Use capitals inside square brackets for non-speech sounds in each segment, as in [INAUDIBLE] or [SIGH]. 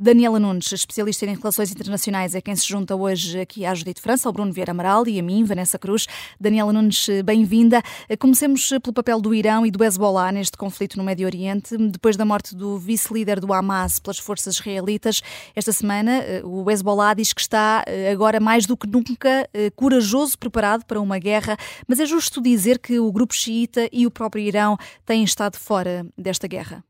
Daniela Nunes, especialista em relações internacionais, é quem se junta hoje aqui à Judite França, ao Bruno Vieira Amaral e a mim, Vanessa Cruz. Daniela Nunes, bem-vinda. Comecemos pelo papel do Irão e do Hezbollah neste conflito no Médio Oriente. Depois da morte do vice-líder do Hamas pelas forças israelitas, esta semana o Hezbollah diz que está agora mais do que nunca corajoso, preparado para uma guerra. Mas é justo dizer que o grupo xiita e o próprio Irão têm estado fora desta guerra?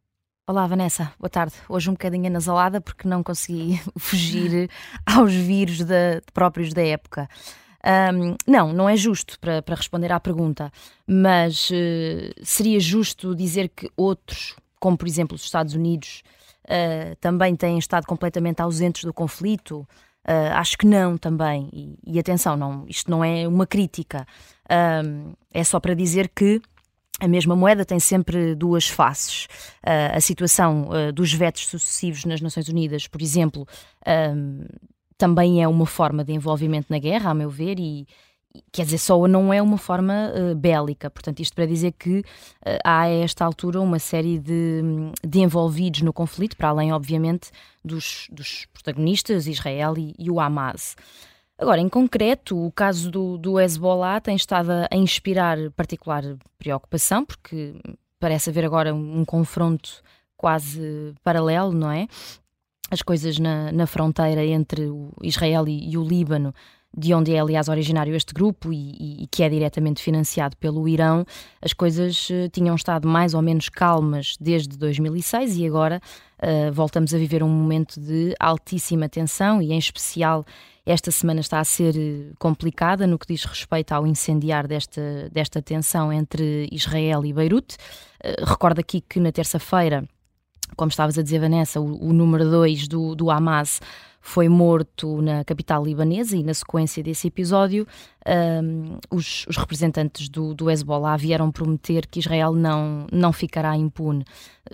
Olá, Vanessa, boa tarde. Hoje um bocadinho anasalada porque não consegui [LAUGHS] fugir aos vírus próprios da época. Um, não, não é justo para, para responder à pergunta, mas uh, seria justo dizer que outros, como por exemplo os Estados Unidos, uh, também têm estado completamente ausentes do conflito. Uh, acho que não também. E, e, atenção, não, isto não é uma crítica. é só para dizer que a mesma moeda tem sempre duas faces. Uh, a situação uh, dos vetos sucessivos nas Nações Unidas, por exemplo, um, também é uma forma de envolvimento na guerra, a meu ver, e, quer dizer, só não é uma forma uh, bélica. Portanto, isto para dizer que há a esta altura uma série de, de, envolvidos no conflito, para além, obviamente, dos, dos protagonistas, Israel e, e o Hamas. Agora, em concreto, o caso do, do Hezbollah tem estado a inspirar particular preocupação, porque parece haver agora um, confronto quase paralelo, não é? As coisas na, na fronteira entre Israel e, e o Líbano de onde é, aliás, originário este grupo e, e, que é diretamente financiado pelo Irão, as coisas uh, tinham estado mais ou menos calmas desde 2006 e agora uh, voltamos a viver um momento de altíssima tensão e, em especial, esta semana está a ser eh, complicada no que diz respeito ao incendiar desta, desta tensão entre Israel e Beirute. Uh, recordo aqui que na terça-feira, como estavas a dizer, Vanessa, o, o número 2 do, do Hamas foi morto na capital libanesa e na sequência desse episódio um, os, os, representantes do, do Hezbollah vieram prometer que Israel não, não ficará impune.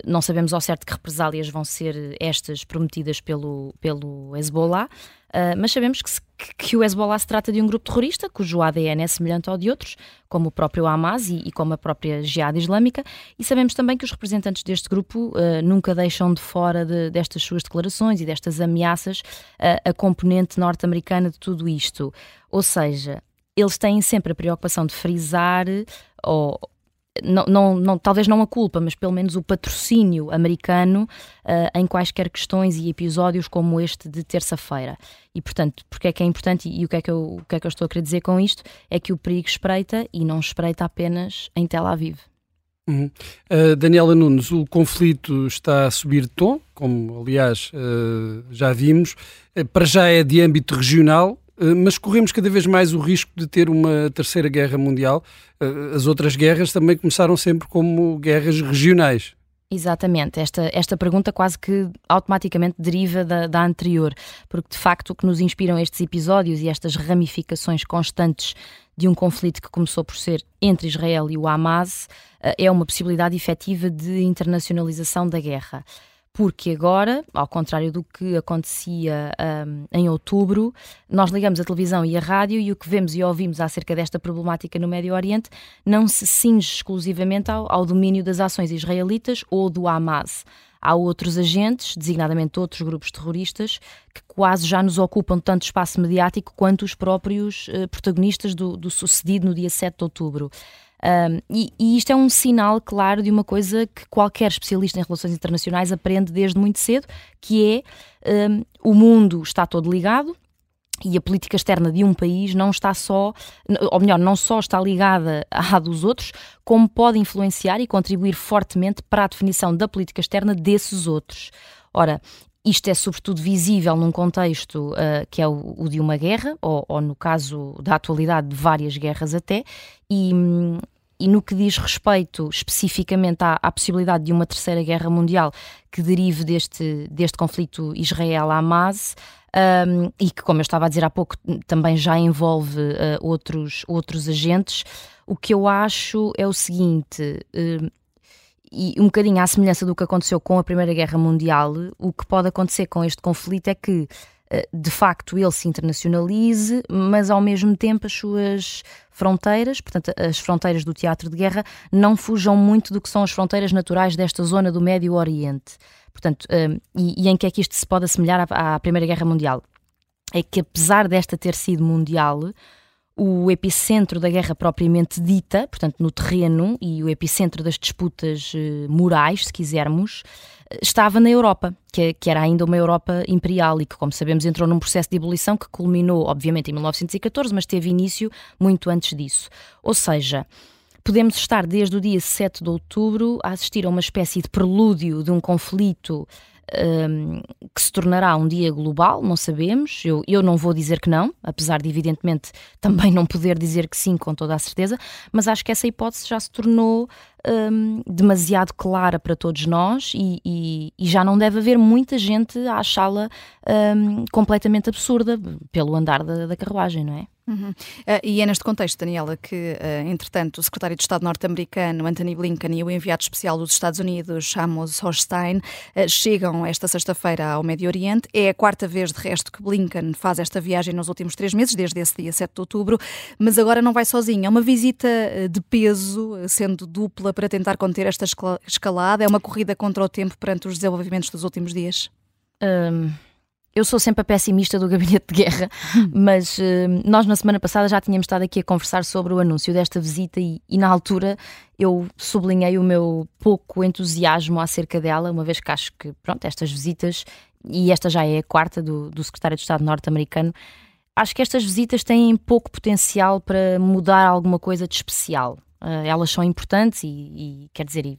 Não sabemos ao certo que represálias vão ser estas prometidas pelo, pelo Hezbollah, Uh, mas sabemos que, se, que, o Hezbollah se trata de um grupo terrorista cujo ADN é semelhante ao de outros, como o próprio Hamas e, e como a própria Jihad Islâmica, e sabemos também que os representantes deste grupo uh, nunca deixam de fora de, destas suas declarações e destas ameaças uh, a componente norte-americana de tudo isto. Ou seja, eles têm sempre a preocupação de frisar ou não, não, não, talvez não a culpa, mas pelo menos o patrocínio americano uh, em quaisquer questões e episódios como este de terça-feira. E, portanto, porque é que é importante e, e o, que é que eu, o que é que eu estou a querer dizer com isto? É que o perigo espreita e não espreita apenas em Tel Aviv. Uhum. Uh, Daniela Nunes, o conflito está a subir de tom, como aliás uh, já vimos, para já é de âmbito regional, eh, mas corremos cada vez mais o risco de ter uma terceira guerra mundial. Eh, as outras guerras também começaram sempre como guerras regionais. Exatamente, esta, esta pergunta quase que automaticamente deriva da, da anterior, porque de facto o que nos inspiram estes episódios e estas ramificações constantes de um conflito que começou por ser entre Israel e o Hamas eh, é uma possibilidade efetiva de internacionalização da guerra porque agora, ao contrário do que acontecia um, em outubro, nós ligamos a televisão e a rádio e o que vemos e ouvimos acerca desta problemática no Médio Oriente não se cinge exclusivamente ao, ao domínio das ações israelitas ou do Hamas. Há outros agentes, designadamente outros grupos terroristas, que quase já nos ocupam tanto espaço mediático quanto os próprios uh, protagonistas do, do sucedido no dia 7 de outubro. Um, e, e, isto é um sinal claro de uma coisa que qualquer especialista em relações internacionais aprende desde muito cedo, que é um, o mundo está todo ligado, e a política externa de um país não está só, ou melhor, não só está ligada à dos outros, como pode influenciar e contribuir fortemente para a definição da política externa desses outros. Ora, isto é sobretudo visível num contexto uh, que é o, o, de uma guerra, ou, ou, no caso da atualidade de várias guerras até, e, e no que diz respeito especificamente à, à, possibilidade de uma terceira guerra mundial que derive deste, deste conflito Israel-Hamas, um, e que, como eu estava a dizer há pouco, também já envolve uh, outros, outros agentes, o que eu acho é o seguinte. Uh, e um bocadinho à semelhança do que aconteceu com a Primeira Guerra Mundial, o que pode acontecer com este conflito é que de facto ele se internacionalize, mas ao mesmo tempo as suas fronteiras, portanto, as fronteiras do teatro de guerra, não fujam muito do que são as fronteiras naturais desta zona do Médio Oriente. Portanto, e, e em que é que isto se pode assemelhar à, à Primeira Guerra Mundial? É que apesar desta ter sido mundial, o epicentro da guerra propriamente dita, portanto, no terreno e o epicentro das disputas uh, morais, se quisermos, uh, estava na Europa, que, que, era ainda uma Europa imperial e que, como sabemos, entrou num processo de ebulição que culminou, obviamente, em 1914, mas teve início muito antes disso. Ou seja, podemos estar desde o dia 7 de outubro a assistir a uma espécie de prelúdio de um conflito um, que se tornará um dia global, não sabemos. Eu, eu não vou dizer que não, apesar de, evidentemente, [LAUGHS] também não poder dizer que sim com toda a certeza, mas acho que essa hipótese já se tornou um, demasiado clara para todos nós e, e, e, já não deve haver muita gente a achá-la um, completamente absurda pelo andar da, da carruagem, não é? Uhum. Uh, e é neste contexto, Daniela, que, uh, entretanto, o secretário de Estado norte-americano, Anthony Blinken, e o enviado especial dos Estados Unidos, Amos Hochstein, uh, chegam esta sexta-feira ao Médio Oriente. É a quarta vez, de resto, que Blinken faz esta viagem nos últimos três meses, desde esse dia 7 de outubro, mas agora não vai sozinho. É uma visita de peso, sendo dupla, para tentar conter esta escalada. É uma corrida contra o tempo perante os desenvolvimentos dos últimos dias. Um eu sou sempre a pessimista do gabinete de guerra, mas uh, nós na semana passada já tínhamos estado aqui a conversar sobre o anúncio desta visita e, e, na altura eu sublinhei o meu pouco entusiasmo acerca dela, uma vez que acho que, pronto, estas visitas, e esta já é a quarta do, do secretário de Estado norte-americano, acho que estas visitas têm pouco potencial para mudar alguma coisa de especial. Uh, elas são importantes e, e quer dizer, e,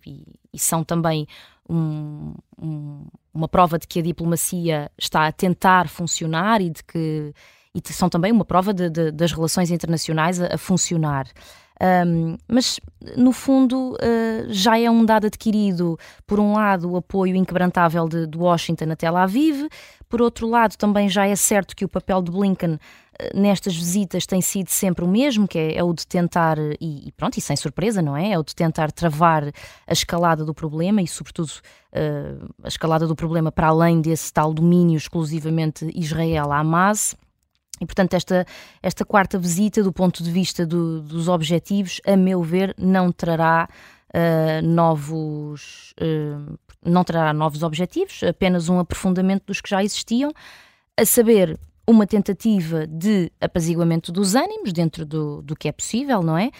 e são também um, um, uma prova de que a diplomacia está a tentar funcionar e de que e são também uma prova de, de, das relações internacionais a, a funcionar. Um, mas, no fundo, uh, já é um dado adquirido, por um lado, o apoio inquebrantável de, de Washington a Tel Aviv, por outro lado, também já é certo que o papel de Blinken nestas visitas tem sido sempre o mesmo, que é, é o de tentar, e, e, pronto, e sem surpresa, não é? É o de tentar travar a escalada do problema e, sobretudo, uh, a escalada do problema para além desse tal domínio exclusivamente Israel-Hamas. E, portanto, esta, esta quarta visita, do ponto de vista do, dos objetivos, a meu ver, não trará uh, novos. Uh, não trará novos objetivos, apenas um aprofundamento dos que já existiam, a saber, uma tentativa de apaziguamento dos ânimos dentro do, do que é possível, não é?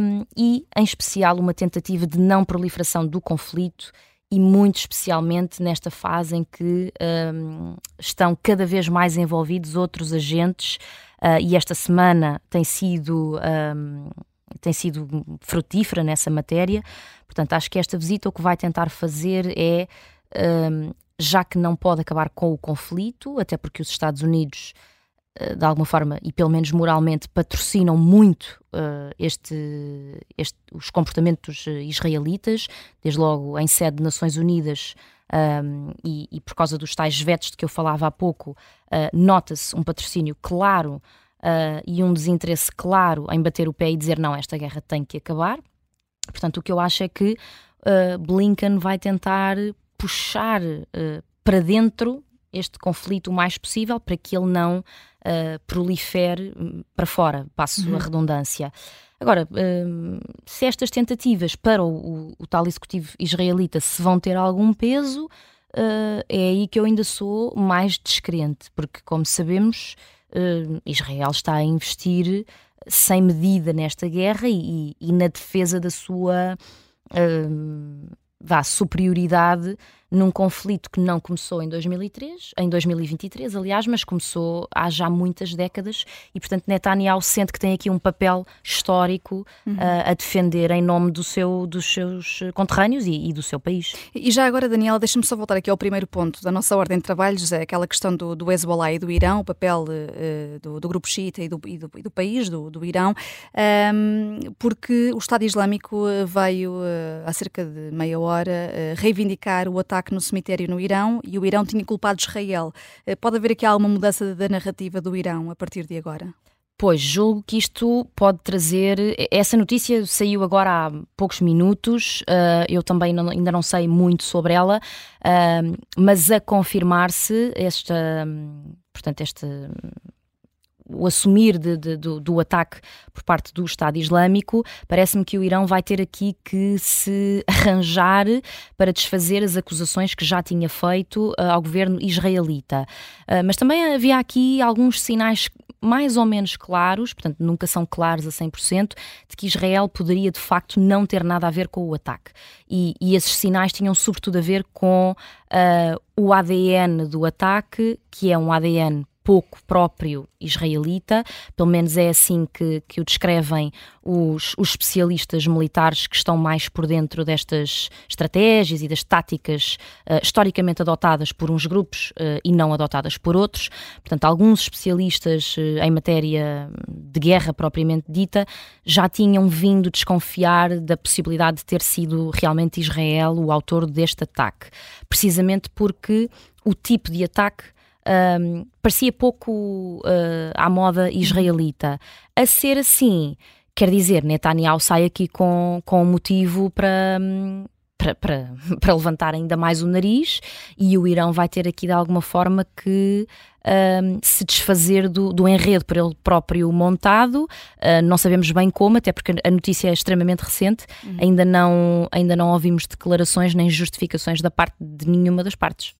Um, e, em especial, uma tentativa de não proliferação do conflito e muito especialmente nesta fase em que um, estão cada vez mais envolvidos outros agentes uh, e esta semana tem sido um, tem sido frutífera nessa matéria. Portanto, acho que esta visita o que vai tentar fazer é um, já que não pode acabar com o conflito, até porque os Estados Unidos, eh, de alguma forma, e pelo menos moralmente, patrocinam muito uh, este, este, os comportamentos eh, israelitas, desde logo em sede de Nações Unidas. Um, e, e, por causa dos tais vetos de que eu falava há pouco, uh, nota-se um patrocínio claro uh, e um desinteresse claro em bater o pé e dizer não, esta guerra tem que acabar. Portanto, o que eu acho é que Blinken vai tentar puxar uh, para dentro este conflito o mais possível para que ele não uh, prolifere hum, para fora, passo uhum. a redundância. Agora, uh, se estas tentativas para o, o, o, tal executivo israelita se vão ter algum peso, uh, é aí que eu ainda sou mais descrente, porque, como sabemos, Israel está a investir sem medida nesta guerra e, e na defesa da sua vá, superioridade num conflito que não começou em 2003, em 2023, aliás, mas começou há já muitas décadas e, portanto, Netanyahu sente que tem aqui um papel histórico uhum. uh, a defender em nome do seu, dos seus conterrâneos e, e do seu país. E já agora, Daniela, deixa-me só voltar aqui ao primeiro ponto da nossa ordem de trabalhos, é aquela questão do, do Hezbollah e do Irão, o papel uh, do, do, grupo xiita e do, e do, e do país, do, do Irão, um, porque o Estado Islâmico veio uh, há cerca de meia hora reivindicar o ataque ataque no cemitério no Irão e o Irão tinha culpado Israel. Eh, pode haver aqui alguma mudança da narrativa do Irão a partir de agora? Pois, julgo que isto pode trazer. Essa notícia saiu agora há poucos minutos, uh, eu também não, ainda não sei muito sobre ela, uh, mas a confirmar-se esta. Portanto, este o assumir de, de, do, do, ataque por parte do Estado Islâmico, parece-me que o Irão vai ter aqui que se arranjar para desfazer as acusações que já tinha feito uh, ao governo israelita. Uh, mas também havia aqui alguns sinais mais ou menos claros, portanto nunca são claros a 100%, de que Israel poderia de facto não ter nada a ver com o ataque. E, e esses sinais tinham sobretudo a ver com uh, o ADN do ataque, que é um ADN pouco próprio israelita, pelo menos é assim que, que o descrevem os, os, especialistas militares que estão mais por dentro destas estratégias e das táticas uh, historicamente adotadas por uns grupos uh, e não adotadas por outros. Portanto, alguns especialistas uh, em matéria de guerra propriamente dita já tinham vindo desconfiar da possibilidade de ter sido realmente Israel o autor deste ataque, precisamente porque o tipo de ataque um, parecia pouco uh, à moda israelita. A ser assim, quer dizer, Netanyahu sai aqui com, com um motivo para. Para, para, [LAUGHS] para, levantar ainda mais o nariz e o Irão vai ter aqui de alguma forma que um, se desfazer do, do, enredo por ele próprio montado. Uh, não sabemos bem como, até porque a notícia é extremamente recente, uhum. ainda, não, ainda não ouvimos declarações nem justificações da parte de nenhuma das partes.